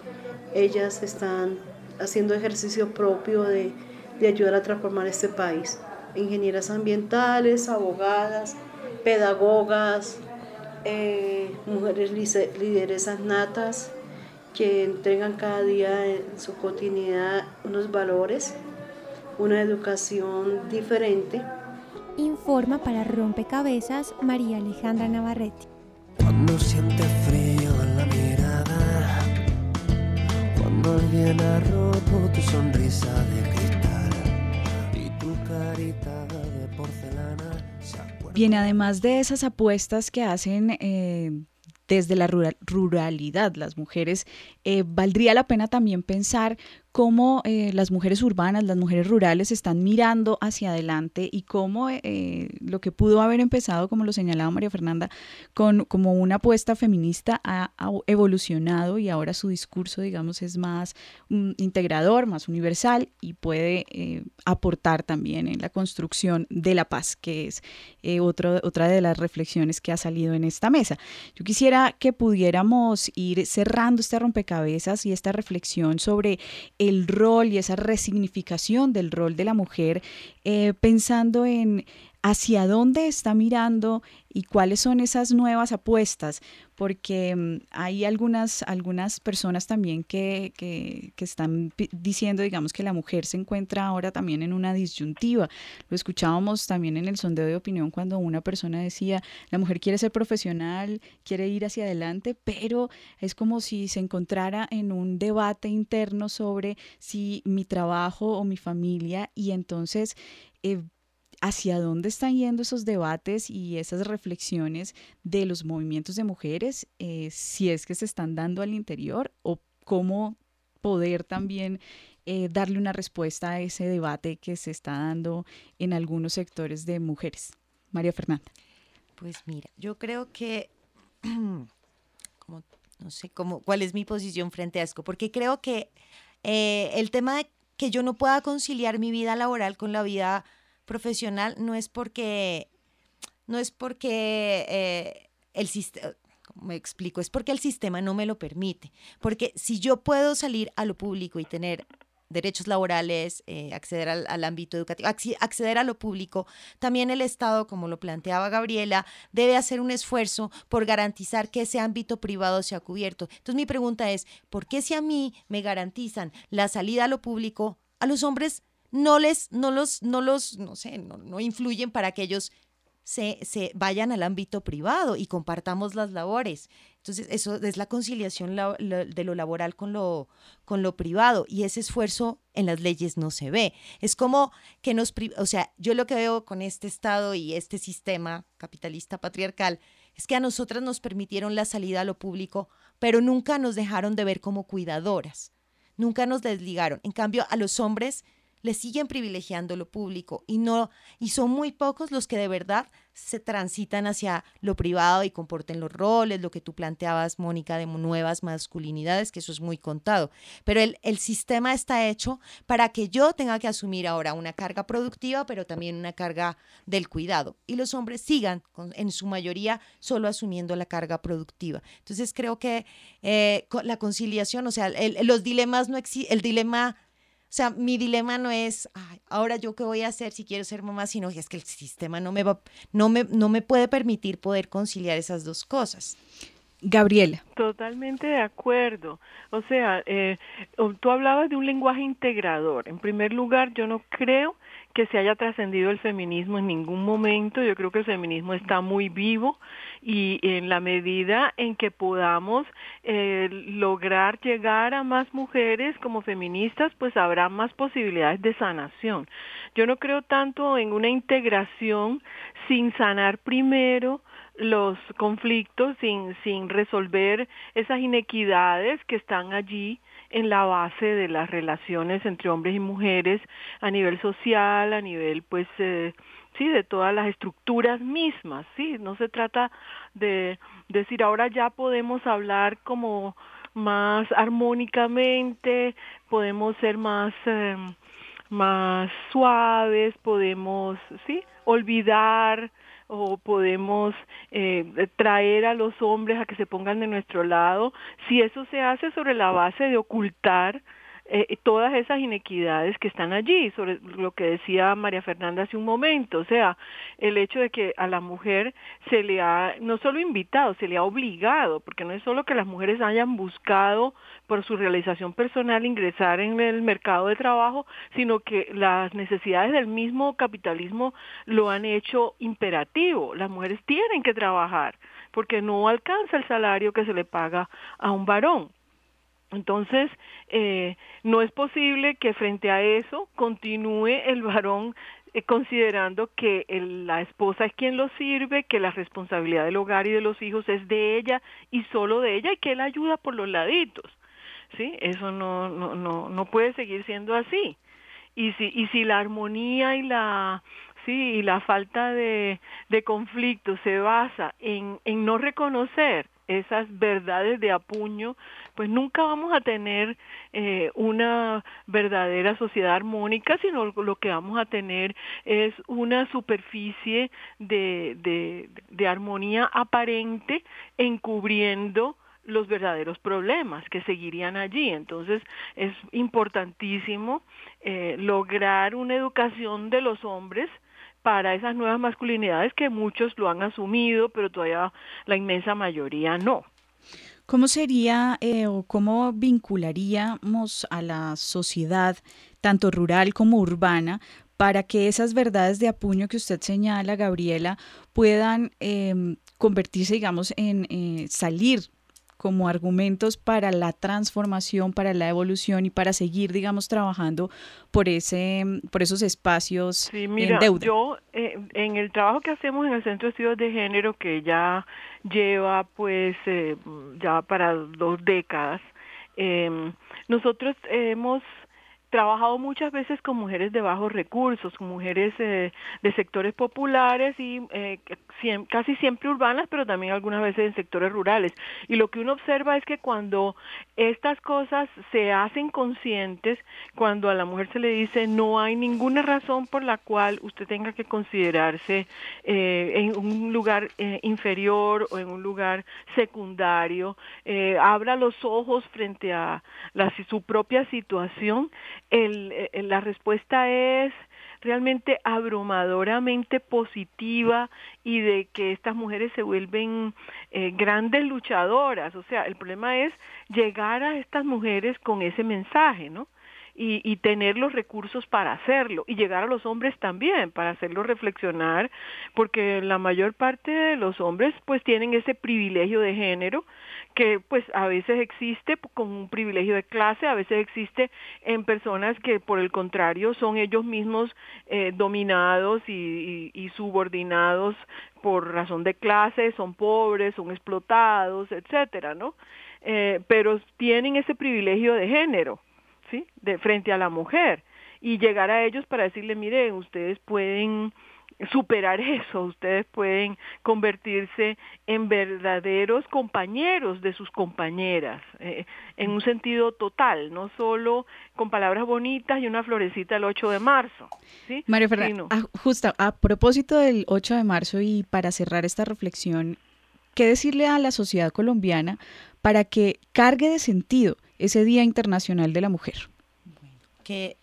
ellas están haciendo ejercicio propio de de ayudar a transformar este país. Ingenieras ambientales, abogadas, pedagogas, eh, mujeres lideresas natas que entregan cada día en su cotidianidad unos valores, una educación diferente. Informa para Rompecabezas María Alejandra Navarrete. Cuando siente frío en la mirada, cuando alguien ha roto tu sonrisa de Bien, además de esas apuestas que hacen eh, desde la ruralidad las mujeres, eh, valdría la pena también pensar cómo eh, las mujeres urbanas, las mujeres rurales están mirando hacia adelante y cómo eh, lo que pudo haber empezado, como lo señalaba María Fernanda, con como una apuesta feminista ha, evolucionado y ahora su discurso, digamos, es más mm, integrador, más universal y puede eh, aportar también en la construcción de la paz, que es otro, otra de las reflexiones que ha salido en esta mesa. Yo quisiera que pudiéramos ir cerrando este rompecabezas y esta reflexión sobre el rol y esa resignificación del rol de la mujer, eh, pensando en hacia dónde está mirando y cuáles son esas nuevas apuestas, porque mm, hay algunas, algunas personas también que, que, están diciendo, digamos, que la mujer se encuentra ahora también en una disyuntiva. Lo escuchábamos también en el sondeo de opinión cuando una persona decía, la mujer quiere ser profesional, quiere ir hacia adelante, pero es como si se encontrara en un debate interno sobre si mi trabajo o mi familia y entonces... Eh, hacia dónde están yendo esos debates y esas reflexiones de los movimientos de mujeres, eh, si es que se están dando al interior o cómo poder también eh, darle una respuesta a ese debate que se está dando en algunos sectores de mujeres. María Fernanda. Pues mira, yo creo que, *clears throat* como, no sé cuál es mi posición frente a esto, porque creo que eh, el tema de que yo no pueda conciliar mi vida laboral con la vida profesional no es porque, no es porque eh, el sistema, me explico, es porque el sistema no me lo permite. Porque si yo puedo salir a lo público y tener derechos laborales, eh, acceder al, ámbito educativo, acceder a lo público, también el Estado, como lo planteaba Gabriela, debe hacer un esfuerzo por garantizar que ese ámbito privado sea cubierto. Entonces mi pregunta es, ¿por qué si a mí me garantizan la salida a lo público, a los hombres no les, no los, no los, no sé, no, influyen para que ellos se, se, vayan al ámbito privado y compartamos las labores. Entonces, eso es la conciliación de lo laboral con lo, con lo privado y ese esfuerzo en las leyes no se ve. Es como que nos, o sea, yo lo que veo con este Estado y este sistema capitalista patriarcal es que a nosotras nos permitieron la salida a lo público, pero nunca nos dejaron de ver como cuidadoras, nunca nos desligaron. En cambio, a los hombres le siguen privilegiando lo público y no y son muy pocos los que de verdad se transitan hacia lo privado y comporten los roles, lo que tú planteabas, Mónica, de nuevas masculinidades, que eso es muy contado. Pero el, el sistema está hecho para que yo tenga que asumir ahora una carga productiva, pero también una carga del cuidado. Y los hombres sigan, en su mayoría, solo asumiendo la carga productiva. Entonces creo que eh, la conciliación, o sea, los dilemas no el dilema o sea, mi dilema no es, ahora yo qué voy a hacer si quiero ser mamá, sino que es que el sistema no me, va, no me, no me puede permitir poder conciliar esas dos cosas. Gabriela. Totalmente de acuerdo. O sea, eh, tú hablabas de un lenguaje integrador. En primer lugar, yo no creo que se haya trascendido el feminismo en ningún momento. Yo creo que el feminismo está muy vivo y en la medida en que podamos eh, lograr llegar a más mujeres como feministas, pues habrá más posibilidades de sanación. Yo no creo tanto en una integración sin sanar primero los conflictos, sin, sin resolver esas inequidades que están allí en la base de las relaciones entre hombres y mujeres a nivel social, a nivel pues eh, sí de todas las estructuras mismas, sí, no se trata de decir ahora ya podemos hablar como más armónicamente, podemos ser más eh, más suaves, podemos sí olvidar o podemos eh, traer a los hombres a que se pongan de nuestro lado, si eso se hace sobre la base de ocultar eh, todas esas inequidades que están allí, sobre lo que decía María Fernanda hace un momento, o sea, el hecho de que a la mujer se le ha no solo invitado, se le ha obligado, porque no es solo que las mujeres hayan buscado por su realización personal ingresar en el mercado de trabajo, sino que las necesidades del mismo capitalismo lo han hecho imperativo. Las mujeres tienen que trabajar porque no alcanza el salario que se le paga a un varón. Entonces, eh, no es posible que frente a eso continúe el varón eh, considerando que la esposa es quien lo sirve, que la responsabilidad del hogar y de los hijos es de ella y solo de ella y que él ayuda por los laditos. ¿sí? Eso no, no, no, no puede seguir siendo así. Y si, y si la armonía y la, sí, y la falta de, de conflicto se basa en, en no reconocer esas verdades de apuño, pues nunca vamos a tener eh, una verdadera sociedad armónica, sino lo que vamos a tener es una superficie de, de, de armonía aparente encubriendo los verdaderos problemas que seguirían allí. Entonces es importantísimo eh, lograr una educación de los hombres para esas nuevas masculinidades que muchos lo han asumido, pero todavía la inmensa mayoría no. ¿Cómo sería eh, o cómo vincularíamos a la sociedad, tanto rural como urbana, para que esas verdades de apuño que usted señala, Gabriela, puedan em, convertirse, digamos, en eh, salir como argumentos para la transformación, para la evolución y para seguir, digamos, trabajando por ese, por esos espacios sí, mira, en deuda. Yo, eh, en el trabajo que hacemos en el Centro de Estudios de Género, que ya lleva, pues, eh, ya para dos décadas, eh, nosotros hemos trabajado muchas veces con mujeres de bajos recursos, con mujeres eh, de sectores populares y eh, casi siempre urbanas, pero también algunas veces en sectores rurales. Y lo que uno observa es que cuando estas cosas se hacen conscientes, cuando a la mujer se le dice no hay ninguna razón por la cual usted tenga que considerarse eh, en un lugar inferior o en un lugar secundario, abra los ojos frente a la, su propia situación, el, eh, la respuesta es realmente abrumadoramente positiva y de que estas mujeres se vuelven eh, grandes luchadoras. O sea, el problema es llegar a estas mujeres con ese mensaje, ¿no? y, y tener los recursos para hacerlo y llegar a los hombres también para hacerlos reflexionar porque la mayor parte de los hombres pues tienen ese privilegio de género que pues a veces existe con un privilegio de clase, a veces existe en personas que por el contrario son ellos mismos eh, dominados y, subordinados por razón de clase, son pobres, son explotados, etcétera, ¿no? Eh, pero tienen ese privilegio de género ¿sí? De frente a la mujer y llegar a ellos para decirle, miren, ustedes pueden superar *laughs* eso, ustedes pueden convertirse en verdaderos compañeros de sus compañeras, eh, en un sentido total, no solo con palabras bonitas y una florecita el 8 de marzo. ¿sí? María Fernanda, justo a propósito del 8 de marzo y para cerrar esta reflexión, ¿qué decirle a la sociedad colombiana para que cargue de sentido ese Día Internacional de la Mujer? Que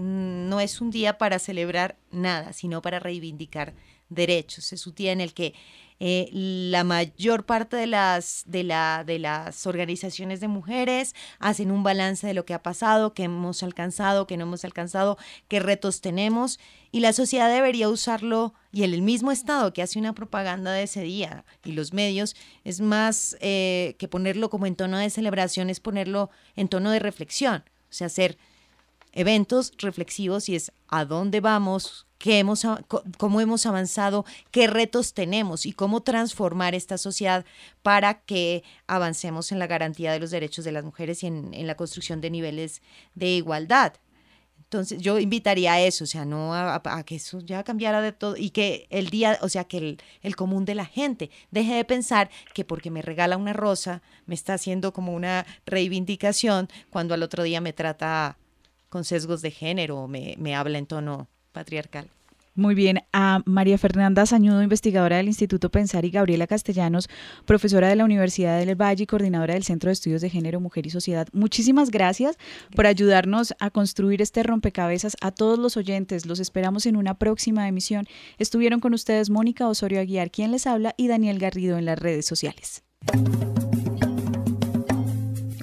no es un día para celebrar nada, sino para reivindicar derechos. Es un día en el que eh, la mayor parte de las, de, la, de las organizaciones de mujeres hacen un balance de lo que ha pasado, que hemos alcanzado, que no hemos alcanzado, qué retos tenemos. Y la sociedad debería usarlo, y el mismo Estado que hace una propaganda de ese día y los medios, es más eh, que ponerlo como en tono de celebración, es ponerlo en tono de reflexión. O sea, hacer eventos reflexivos y es a dónde vamos, qué hemos, cómo hemos avanzado, qué retos tenemos y cómo transformar esta sociedad para que avancemos en la garantía de los derechos de las mujeres y en, la construcción de niveles de igualdad. Entonces yo invitaría a eso, o sea, no a, que eso ya cambiara de todo y que el día, o sea, que el, el, común de la gente deje de pensar que porque me regala una rosa me está haciendo como una reivindicación cuando al otro día me trata con sesgos de género, me, me habla en tono patriarcal. Muy bien, a María Fernanda Sañudo, investigadora del Instituto Pensar, y Gabriela Castellanos, profesora de la Universidad del Valle y coordinadora del Centro de Estudios de Género, Mujer y Sociedad. Muchísimas gracias, por ayudarnos a construir este rompecabezas. A todos los oyentes, los esperamos en una próxima emisión. Estuvieron con ustedes Mónica Osorio Aguiar, quien les habla, y Daniel Garrido en las redes sociales.